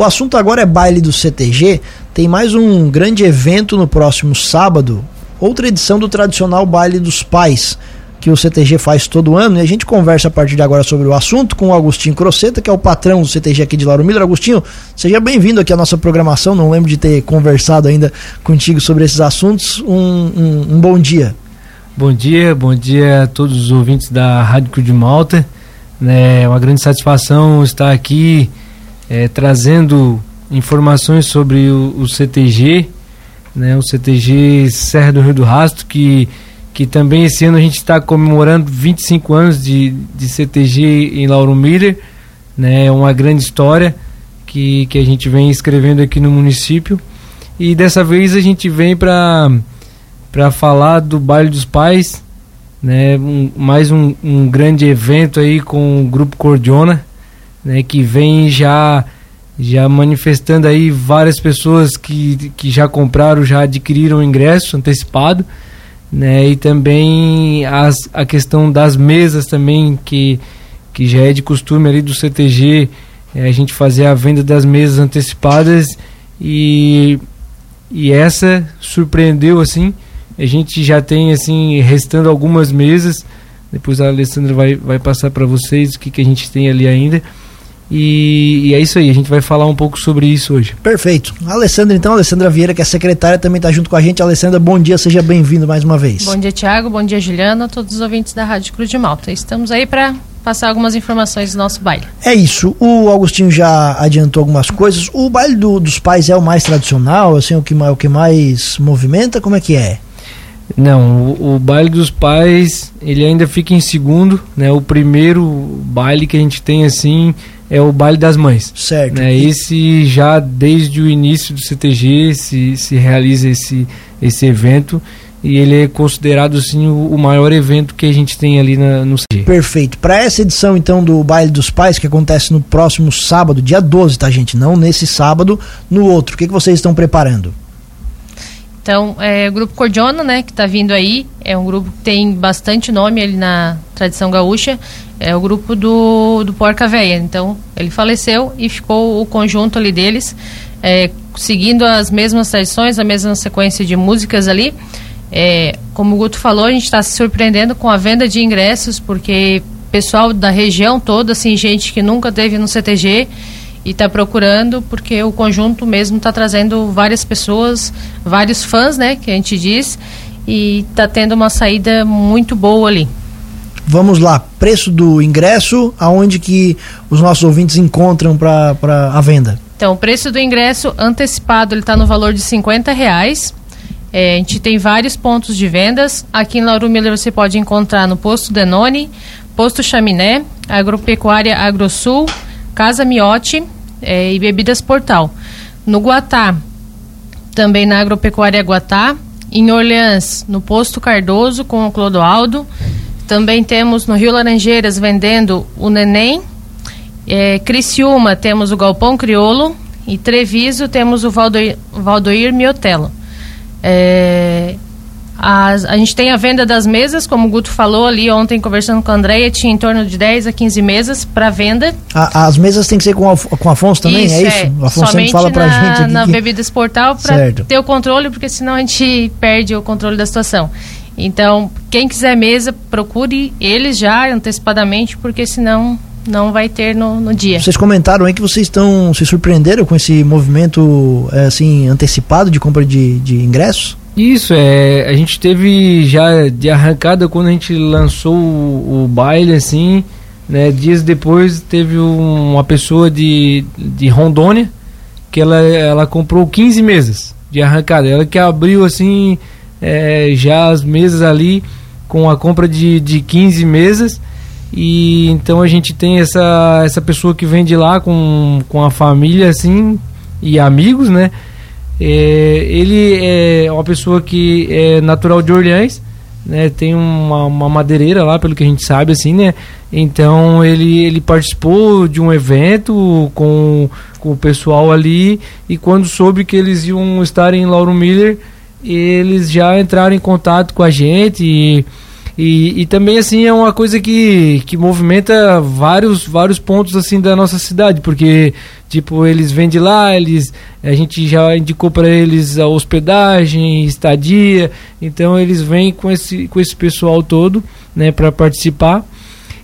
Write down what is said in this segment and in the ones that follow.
O assunto agora é baile do CTG. Tem mais um grande evento no próximo sábado, outra edição do tradicional baile dos pais que o CTG faz todo ano e a gente conversa a partir de agora sobre o assunto com o Agostinho Croceta, que é o patrão do CTG aqui de Lauro Miller. Agostinho, seja bem-vindo aqui à nossa programação. Não lembro de ter conversado ainda contigo sobre esses assuntos. Um, um, um bom dia. Bom dia, bom dia a todos os ouvintes da Rádio Cruz de Malta. É uma grande satisfação estar aqui é, trazendo informações sobre o, o CTG, né, o CTG Serra do Rio do Rastro, que que também esse ano a gente está comemorando 25 anos de, de CTG em Lauro Miller, né? É uma grande história que, que a gente vem escrevendo aqui no município. E dessa vez a gente vem para para falar do Baile dos Pais, né? Um, mais um, um grande evento aí com o Grupo Cordiona, né? Que vem já já manifestando aí várias pessoas que, que já compraram, já adquiriram ingresso antecipado né? E também as, a questão das mesas também, que, que já é de costume ali do CTG, é, a gente fazer a venda das mesas antecipadas e, e essa surpreendeu assim, a gente já tem assim, restando algumas mesas, depois a Alessandra vai, vai passar para vocês o que, que a gente tem ali ainda, e, e, é isso aí, a gente vai falar um pouco sobre isso hoje. Perfeito. A Alessandra, então, a Alessandra Vieira, que é secretária, também está junto com a gente. Alessandra, bom dia, seja bem-vindo mais uma vez. Bom dia, Tiago, bom dia, Juliana, todos os ouvintes da Rádio Cruz de Malta. Estamos aí para passar algumas informações do nosso baile. É isso, o Augustinho já adiantou algumas coisas. O baile do, dos pais é o mais tradicional, assim, o que, o que mais movimenta? Como é que é? Não, o, o, baile dos pais, ele ainda fica em segundo, né? O primeiro baile que a gente tem assim é o baile das mães. Certo. Né? Esse já desde o início do CTG se, se realiza esse, esse evento e ele é considerado o, o maior evento que a gente tem ali na, no CTG. Perfeito. Para essa edição então do baile dos pais que acontece no próximo sábado, dia 12, tá gente? Não nesse sábado, no outro. O que, que vocês estão preparando? Então, é, o grupo Cordiona, né, que está vindo aí, é um grupo que tem bastante nome ali na tradição gaúcha, é o grupo do, do Porca Véia. Então, ele faleceu e ficou o conjunto ali deles, é, seguindo as mesmas tradições, a mesma sequência de músicas ali. É, como o Guto falou, a gente está se surpreendendo com a venda de ingressos, porque pessoal da região toda, assim, gente que nunca teve no CTG, e está procurando porque o conjunto mesmo está trazendo várias pessoas, vários fãs, né, que a gente diz, e está tendo uma saída muito boa ali. Vamos lá, preço do ingresso, aonde que os nossos ouvintes encontram para a venda? Então, o preço do ingresso antecipado ele está no valor de 50 reais. É, a gente tem vários pontos de vendas. Aqui em Lauro Miller você pode encontrar no Posto Denone, Posto Chaminé, Agropecuária Agrosul, Casa Miotti é, e Bebidas Portal. No Guatá, também na Agropecuária Guatá. Em Orleans, no Posto Cardoso com o Clodoaldo. Também temos no Rio Laranjeiras vendendo o Neném. É, Criciúma temos o Galpão Criolo. E Treviso temos o Valdoir, Valdoir Miotelo. É, as, a gente tem a venda das mesas, como o Guto falou ali ontem, conversando com a Andréia, tinha em torno de 10 a 15 mesas para venda. A, as mesas tem que ser com, o com Afonso também, isso, é isso? É. O Afonso sempre fala pra na, gente aqui. na que... Bebidas Portal para ter o controle, porque senão a gente perde o controle da situação. Então, quem quiser mesa, procure eles já antecipadamente, porque senão não vai ter no, no, dia. Vocês comentaram aí que vocês estão se surpreenderam com esse movimento é, assim antecipado de compra de, de ingressos? Isso, é, a gente teve já de arrancada quando a gente lançou o, o baile, assim, né, dias depois teve um, uma pessoa de, de Rondônia que ela, ela comprou 15 mesas de arrancada, ela que abriu assim é, já as mesas ali com a compra de, de 15 mesas. E então a gente tem essa, essa pessoa que vem de lá com, com a família assim e amigos, né? É, ele é uma pessoa que é natural de Orleans, né? Tem uma, uma madeireira lá, pelo que a gente sabe, assim, né? Então ele, ele participou de um evento com, com o pessoal ali e quando soube que eles iam estar em Lauro Miller, eles já entraram em contato com a gente e, E, e também assim é uma coisa que, que movimenta vários, vários pontos assim da nossa cidade, porque tipo eles vêm de lá, eles a gente já indicou para eles a hospedagem, estadia, então eles vêm com esse com esse pessoal todo, né, para participar.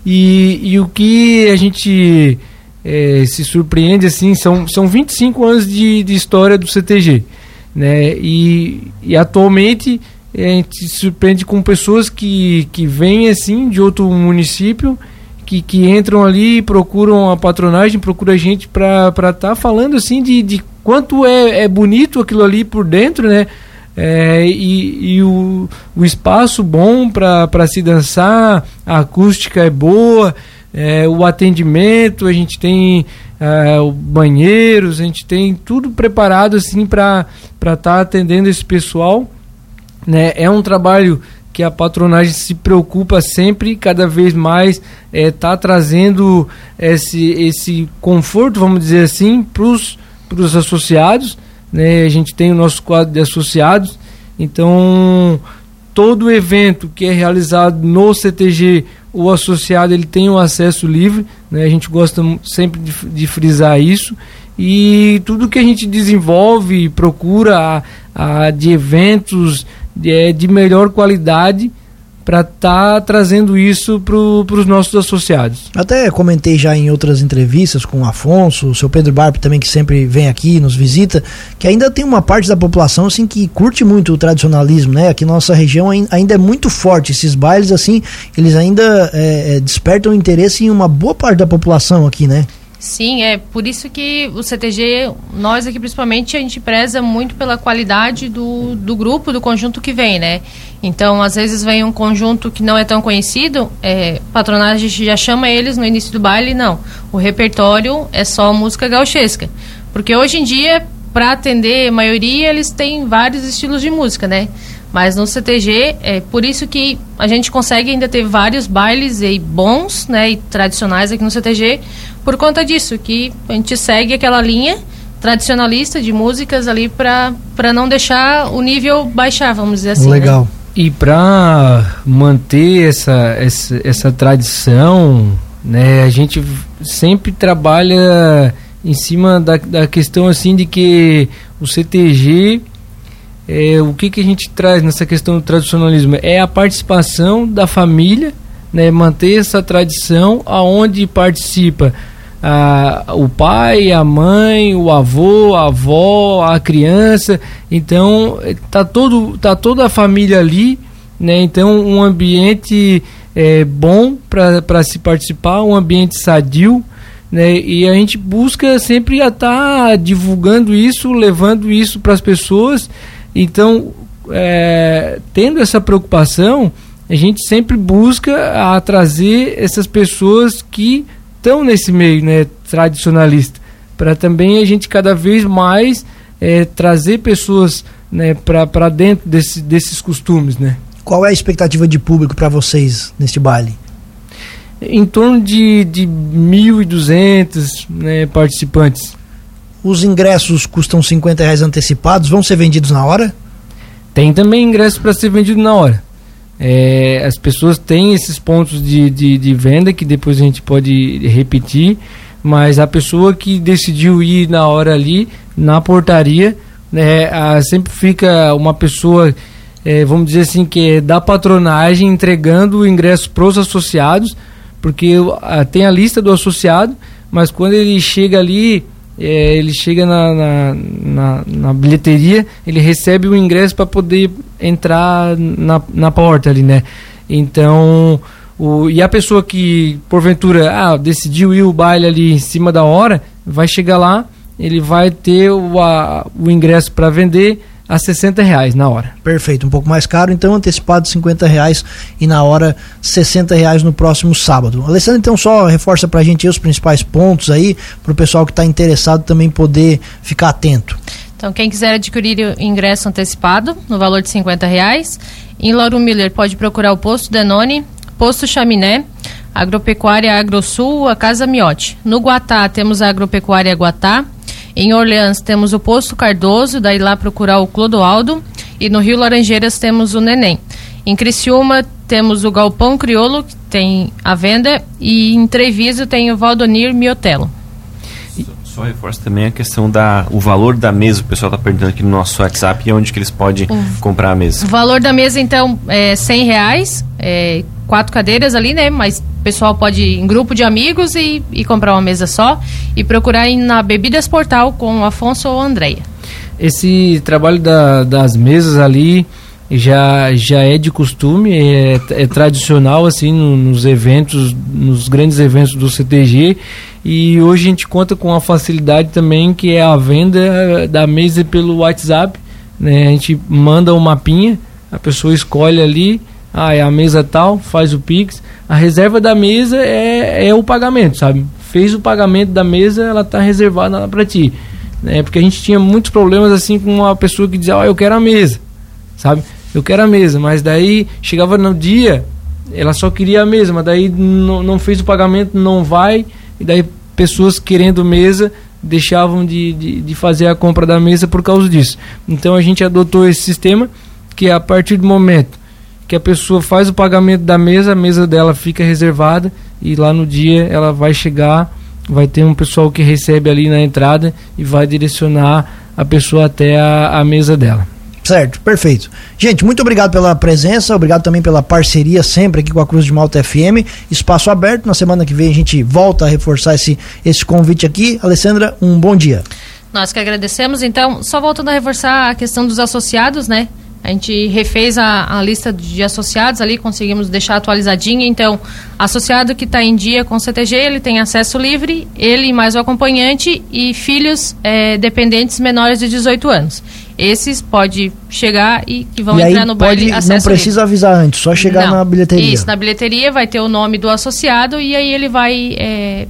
E, e o que a gente é, se surpreende assim são são 25 anos de, de história do CTG, né? E, e atualmente a gente se surpreende com pessoas que, que vêm assim de outro município que, que entram ali procuram a patronagem, procuram a gente para estar tá falando assim de, de quanto é, é bonito aquilo ali por dentro, né? É, e, e o, o espaço bom para se dançar, a acústica é boa, é, o atendimento, a gente tem é, banheiros, a gente tem tudo preparado assim para estar tá atendendo esse pessoal né? É um trabalho que a patronagem se preocupa sempre, cada vez mais, está é, tá trazendo esse, esse conforto, vamos dizer assim, para os associados. Né? A gente tem o nosso quadro de associados, então todo evento que é realizado no CTG, o associado ele tem o acesso livre, né? a gente gosta sempre de, de frisar isso, e tudo que a gente desenvolve, procura a, a, de eventos, é, de melhor qualidade para estar tá trazendo isso para os nossos associados. Até comentei já em outras entrevistas com o Afonso, o seu Pedro Barpe também que sempre vem aqui nos visita, que ainda tem uma parte da população assim que curte muito o tradicionalismo, né? Aqui nossa região ainda é muito forte esses bailes assim, eles ainda é, é despertam interesse em uma boa parte da população aqui, né? Sim, é por isso que o CTG, nós aqui principalmente, a gente preza muito pela qualidade do, do grupo, do conjunto que vem, né? Então, às vezes vem um conjunto que não é tão conhecido, é, patronagem já chama eles no início do baile, não. O repertório é só música gauchesca. Porque hoje em dia, para atender a maioria, eles têm vários estilos de música, né? Mas no CTG, é por isso que a gente consegue ainda ter vários bailes e bons, né, e tradicionais aqui no CTG, por conta disso, que a gente segue aquela linha tradicionalista de músicas ali para não deixar o nível baixar, vamos dizer assim. Né? Legal. Né? E para manter essa, essa, essa tradição, né, a gente sempre trabalha em cima da, da questão assim de que o CTG é, o que, que a gente traz nessa questão do tradicionalismo é a participação da família, né, manter essa tradição aonde participa a, o pai, a mãe, o avô, a avó, a criança. Então tá todo tá toda a família ali, né? Então um ambiente é, bom para se participar, um ambiente sadio. Né? E a gente busca sempre estar tá divulgando isso, levando isso para as pessoas. Então, é, tendo essa preocupação, a gente sempre busca a trazer essas pessoas que estão nesse meio né, tradicionalista, para também a gente cada vez mais é, trazer pessoas né, para dentro desse, desses costumes. Né. Qual é a expectativa de público para vocês neste baile? Em torno de, de 1.200 né, participantes. Os ingressos custam 50 reais antecipados, vão ser vendidos na hora? Tem também ingressos para ser vendido na hora. É, as pessoas têm esses pontos de, de, de, venda que depois a gente pode repetir, mas a pessoa que decidiu ir na hora ali, na portaria, né, a, sempre fica uma pessoa, é, vamos dizer assim, que é da patronagem entregando o ingresso para os associados, porque a, tem a lista do associado, mas quando ele chega ali, é, ele chega na, na, na, na, bilheteria, ele recebe o ingresso para poder entrar na, na porta ali, né? Então, o, e a pessoa que porventura ah, decidiu ir o baile ali em cima da hora, vai chegar lá, ele vai ter o, a, o ingresso para vender a 60 reais na hora. Perfeito, um pouco mais caro, então antecipado 50 reais e na hora 60 reais no próximo sábado. Alessandro, então só reforça pra gente os principais pontos aí, pro pessoal que está interessado também poder ficar atento. Então, quem quiser adquirir o ingresso antecipado no valor de 50 reais, em Lauro Miller pode procurar o posto Denone, posto Chaminé, Agropecuária Agrosul, a Casa Miote. No Guatá temos a Agropecuária Guatá, em Orleans temos o Posto Cardoso, daí lá procurar o Clodoaldo. E no Rio Laranjeiras temos o Neném. Em Criciúma temos o Galpão Criolo, que tem a venda, e em Treviso tem o Valdonir Miotelo. Só reforça também a questão da o valor da mesa, o pessoal está perguntando aqui no nosso WhatsApp e onde que eles podem o, comprar a mesa. O valor da mesa, então, é 100 reais, é, quatro cadeiras ali, né? Mas pessoal pode ir em grupo de amigos e, e comprar uma mesa só e procurar na Bebidas Portal com o Afonso ou a Andreia. Esse trabalho da, das mesas ali já, já é de costume, é, é tradicional assim no, nos eventos, nos grandes eventos do CTG e hoje a gente conta com a facilidade também que é a venda da mesa pelo WhatsApp, né? A gente manda um mapinha, a pessoa escolhe ali, ah, é a mesa tal, faz o Pix, a reserva da mesa é, é o pagamento, sabe? Fez o pagamento da mesa, ela está reservada para ti. Né? Porque a gente tinha muitos problemas assim com uma pessoa que dizia, ó, oh, eu quero a mesa, sabe? eu quero a mesa, mas daí chegava no dia, ela só queria a mesa, mas daí não, não fez o pagamento, não vai, e daí pessoas querendo mesa deixavam de, de, de, fazer a compra da mesa por causa disso. Então a gente adotou esse sistema que a partir do momento que a pessoa faz o pagamento da mesa, a mesa dela fica reservada e lá no dia ela vai chegar, vai ter um pessoal que recebe ali na entrada e vai direcionar a pessoa até a, a mesa dela. Certo, perfeito. Gente, muito obrigado pela presença, obrigado também pela parceria sempre aqui com a Cruz de Malta FM. Espaço aberto, na semana que vem a gente volta a reforçar esse, esse convite aqui. Alessandra, um bom dia. Nós que agradecemos. Então, só voltando a reforçar a questão dos associados, né? A gente refez a, a, lista de associados ali, conseguimos deixar atualizadinha. Então, associado que está em dia com o CTG, ele tem acesso livre, ele mais o acompanhante e filhos é, dependentes menores de 18 anos esses pode chegar e que vão e entrar no baile pode, Não precisa livre. avisar antes, só chegar não, na bilheteria. Isso, na bilheteria vai ter o nome do associado e aí ele vai é,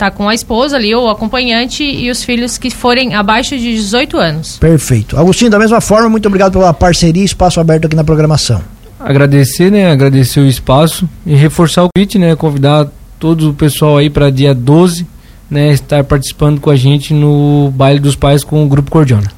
tá com a esposa ali, ou o acompanhante e os filhos que forem abaixo de 18 anos. Perfeito. Agostinho, da mesma forma, muito obrigado pela parceria e espaço aberto aqui na programação. Agradecer, né? Agradecer o espaço e reforçar o convite, né? Convidar todo o pessoal aí para dia 12, né? Estar participando com a gente no Baile dos Pais com o Grupo Cordiona.